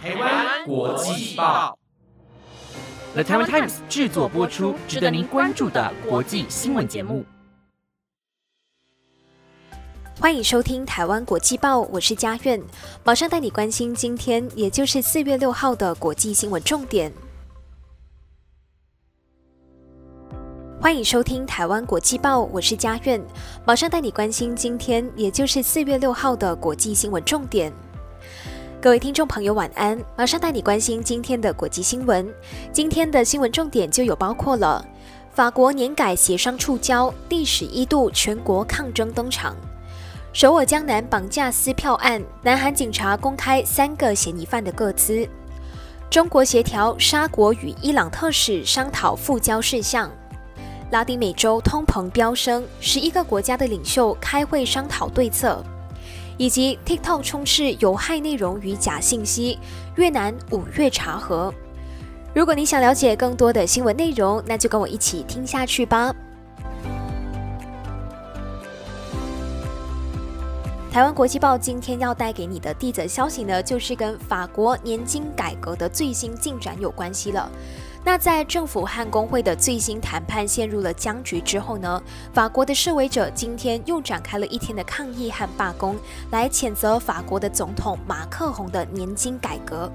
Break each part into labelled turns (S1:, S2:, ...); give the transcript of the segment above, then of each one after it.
S1: 台湾国际报
S2: ，The Taiwan Times 制作播出，值得您关注的国际新闻节目。
S3: 欢迎收听《台湾国际报》，我是嘉苑，马上带你关心今天，也就是四月六号的国际新闻重点。欢迎收听《台湾国际报》，我是嘉苑，马上带你关心今天，也就是四月六号的国际新闻重点。各位听众朋友，晚安！马上带你关心今天的国际新闻。今天的新闻重点就有包括了：法国年改协商触礁，第十一度全国抗争登场；首尔江南绑架撕票案，南韩警察公开三个嫌疑犯的个资；中国协调沙国与伊朗特使商讨复交事项；拉丁美洲通膨飙升，十一个国家的领袖开会商讨对策。以及 TikTok 充斥有害内容与假信息，越南五月查核。如果你想了解更多的新闻内容，那就跟我一起听下去吧。台湾国际报今天要带给你的第一则消息呢，就是跟法国年金改革的最新进展有关系了。那在政府和工会的最新谈判陷入了僵局之后呢？法国的示威者今天又展开了一天的抗议和罢工，来谴责法国的总统马克宏的年金改革。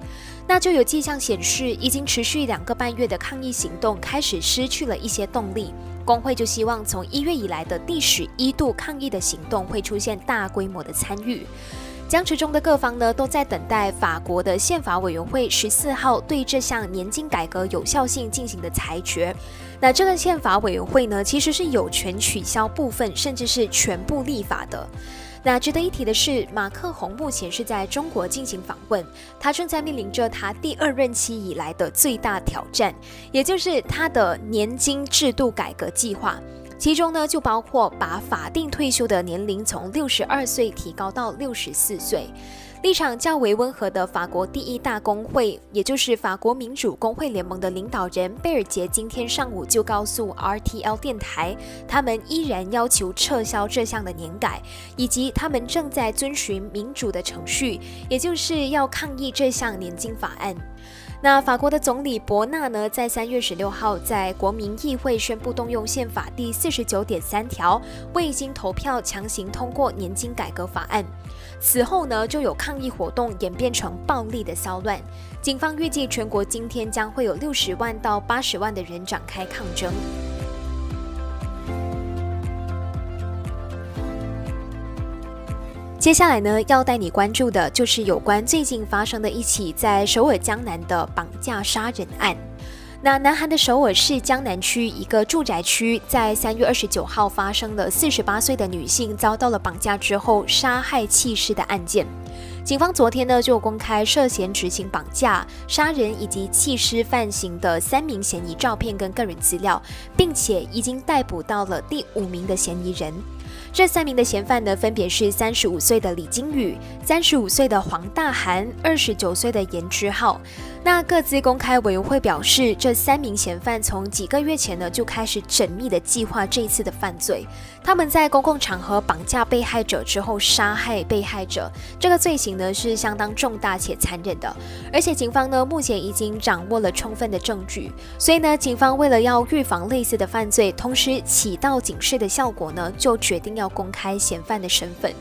S3: 那就有迹象显示，已经持续两个半月的抗议行动开始失去了一些动力。工会就希望从一月以来的第十一度抗议的行动会出现大规模的参与。僵持中的各方呢，都在等待法国的宪法委员会十四号对这项年金改革有效性进行的裁决。那这个宪法委员会呢，其实是有权取消部分甚至是全部立法的。那值得一提的是，马克宏目前是在中国进行访问，他正在面临着他第二任期以来的最大挑战，也就是他的年金制度改革计划。其中呢，就包括把法定退休的年龄从六十二岁提高到六十四岁。立场较为温和的法国第一大工会，也就是法国民主工会联盟的领导人贝尔杰，今天上午就告诉 RTL 电台，他们依然要求撤销这项的年改，以及他们正在遵循民主的程序，也就是要抗议这项年金法案。那法国的总理伯纳呢，在三月十六号在国民议会宣布动用宪法第四十九点三条，未经投票强行通过年金改革法案。此后呢，就有抗议活动演变成暴力的骚乱。警方预计全国今天将会有六十万到八十万的人展开抗争。接下来呢，要带你关注的就是有关最近发生的一起在首尔江南的绑架杀人案。那南韩的首尔市江南区一个住宅区，在三月二十九号发生了四十八岁的女性遭到了绑架之后杀害弃尸的案件。警方昨天呢就公开涉嫌执行绑架、杀人以及弃尸犯行的三名嫌疑照片跟个人资料，并且已经逮捕到了第五名的嫌疑人。这三名的嫌犯呢，分别是三十五岁的李金宇、三十五岁的黄大涵、二十九岁的严之浩。那各自公开委员会表示，这三名嫌犯从几个月前呢就开始缜密的计划这一次的犯罪。他们在公共场合绑架被害者之后杀害被害者，这个罪行呢是相当重大且残忍的。而且警方呢目前已经掌握了充分的证据，所以呢警方为了要预防类似的犯罪，同时起到警示的效果呢，就决一定要公开嫌犯的身份。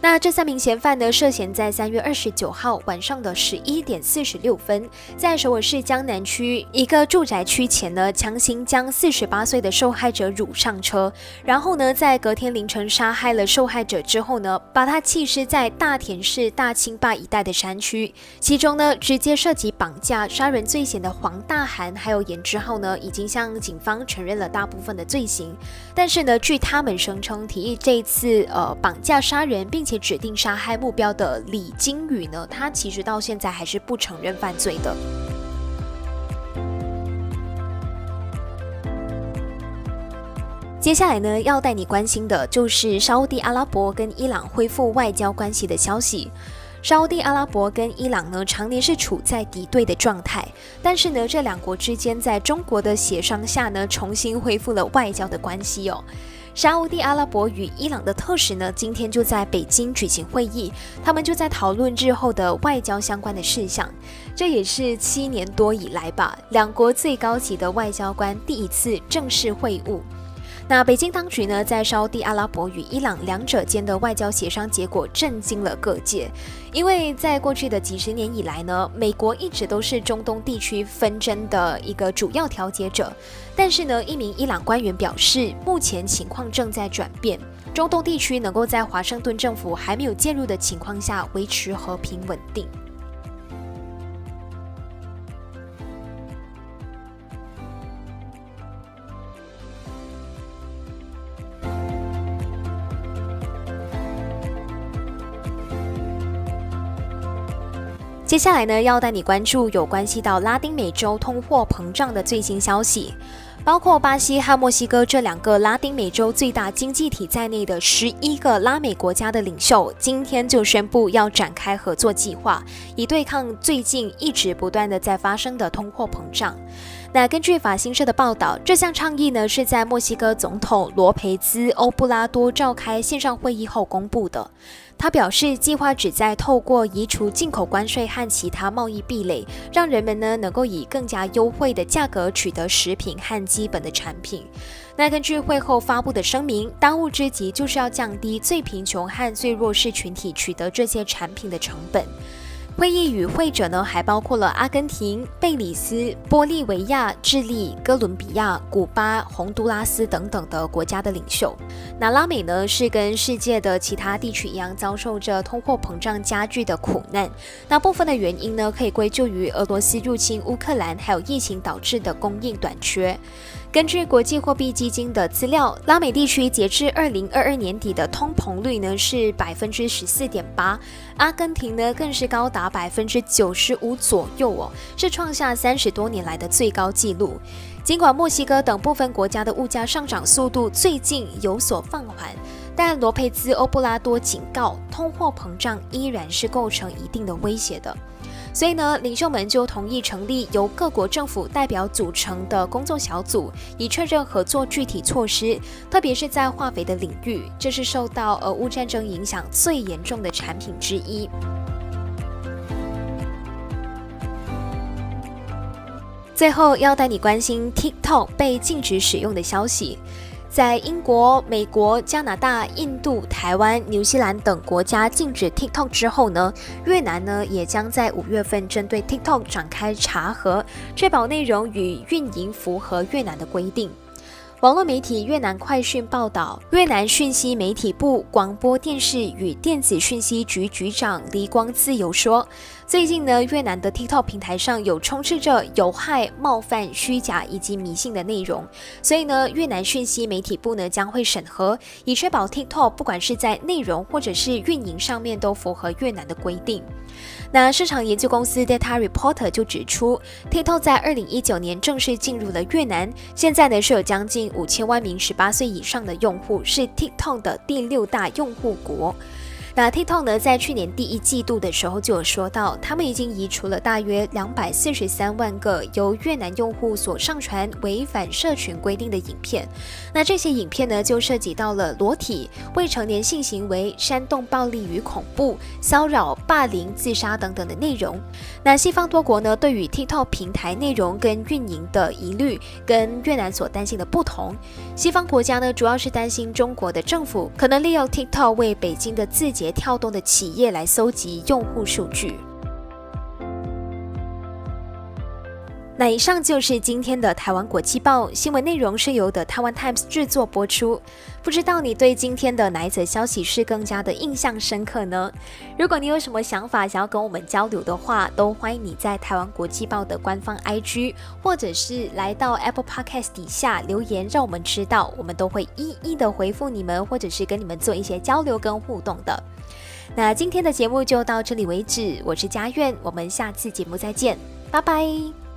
S3: 那这三名嫌犯呢，涉嫌在三月二十九号晚上的十一点四十六分，在首尔市江南区一个住宅区前呢，强行将四十八岁的受害者掳上车，然后呢，在隔天凌晨杀害了受害者之后呢，把他弃尸在大田市大清坝一带的山区。其中呢，直接涉及绑架、杀人罪嫌的黄大涵还有严之浩呢，已经向警方承认了大部分的罪行。但是呢，据他们声称，提议这一次呃绑架杀人并且指定杀害目标的李金宇呢，他其实到现在还是不承认犯罪的。接下来呢，要带你关心的就是沙地阿拉伯跟伊朗恢复外交关系的消息。沙地阿拉伯跟伊朗呢，常年是处在敌对的状态，但是呢，这两国之间在中国的协商下呢，重新恢复了外交的关系哦。沙地阿拉伯与伊朗的特使呢，今天就在北京举行会议，他们就在讨论日后的外交相关的事项。这也是七年多以来吧，两国最高级的外交官第一次正式会晤。那北京当局呢，在沙地阿拉伯与伊朗两者间的外交协商结果震惊了各界，因为在过去的几十年以来呢，美国一直都是中东地区纷争的一个主要调解者。但是呢，一名伊朗官员表示，目前情况正在转变，中东地区能够在华盛顿政府还没有介入的情况下维持和平稳定。接下来呢，要带你关注有关系到拉丁美洲通货膨胀的最新消息，包括巴西和墨西哥这两个拉丁美洲最大经济体在内的十一个拉美国家的领袖，今天就宣布要展开合作计划，以对抗最近一直不断的在发生的通货膨胀。那根据法新社的报道，这项倡议呢是在墨西哥总统罗培兹·欧布拉多召开线上会议后公布的。他表示，计划旨在透过移除进口关税和其他贸易壁垒，让人们呢能够以更加优惠的价格取得食品和基本的产品。那根据会后发布的声明，当务之急就是要降低最贫穷和最弱势群体取得这些产品的成本。会议与会者呢，还包括了阿根廷、贝里斯、玻利维亚、智利、哥伦比亚、古巴、洪都拉斯等等的国家的领袖。那拉美呢，是跟世界的其他地区一样，遭受着通货膨胀加剧的苦难。那部分的原因呢，可以归咎于俄罗斯入侵乌克兰，还有疫情导致的供应短缺。根据国际货币基金的资料，拉美地区截至二零二二年底的通膨率呢是百分之十四点八，阿根廷呢更是高达百分之九十五左右哦，是创下三十多年来的最高纪录。尽管墨西哥等部分国家的物价上涨速度最近有所放缓，但罗佩兹·欧布拉多警告，通货膨胀依然是构成一定的威胁的。所以呢，领袖们就同意成立由各国政府代表组成的工作小组，以确认合作具体措施，特别是在化肥的领域，这是受到俄乌战争影响最严重的产品之一。最后要带你关心 TikTok 被禁止使用的消息。在英国、美国、加拿大、印度、台湾、新西兰等国家禁止 TikTok 之后呢，越南呢也将在五月份针对 TikTok 展开查核，确保内容与运营符合越南的规定。网络媒体越南快讯报道，越南讯息媒体部广播电视与电子讯息局局长黎光自由说。最近呢，越南的 TikTok 平台上有充斥着有害、冒犯、虚假以及迷信的内容，所以呢，越南讯息媒体部呢将会审核，以确保 TikTok 不管是在内容或者是运营上面都符合越南的规定。那市场研究公司 Data Reporter 就指出，TikTok 在二零一九年正式进入了越南，现在呢是有将近五千万名十八岁以上的用户，是 TikTok 的第六大用户国。那 TikTok 呢，在去年第一季度的时候就有说到，他们已经移除了大约两百四十三万个由越南用户所上传违反社群规定的影片。那这些影片呢，就涉及到了裸体、未成年性行为、煽动暴力与恐怖、骚扰、霸凌、自杀等等的内容。那西方多国呢，对于 TikTok 平台内容跟运营的疑虑，跟越南所担心的不同。西方国家呢，主要是担心中国的政府可能利用 TikTok 为北京的字节。跳动的企业来搜集用户数据。那以上就是今天的台湾国际报新闻内容，是由的台湾 Times 制作播出。不知道你对今天的哪一则消息是更加的印象深刻呢？如果你有什么想法想要跟我们交流的话，都欢迎你在台湾国际报的官方 IG，或者是来到 Apple Podcast 底下留言，让我们知道，我们都会一一的回复你们，或者是跟你们做一些交流跟互动的。那今天的节目就到这里为止，我是佳苑，我们下次节目再见，拜拜。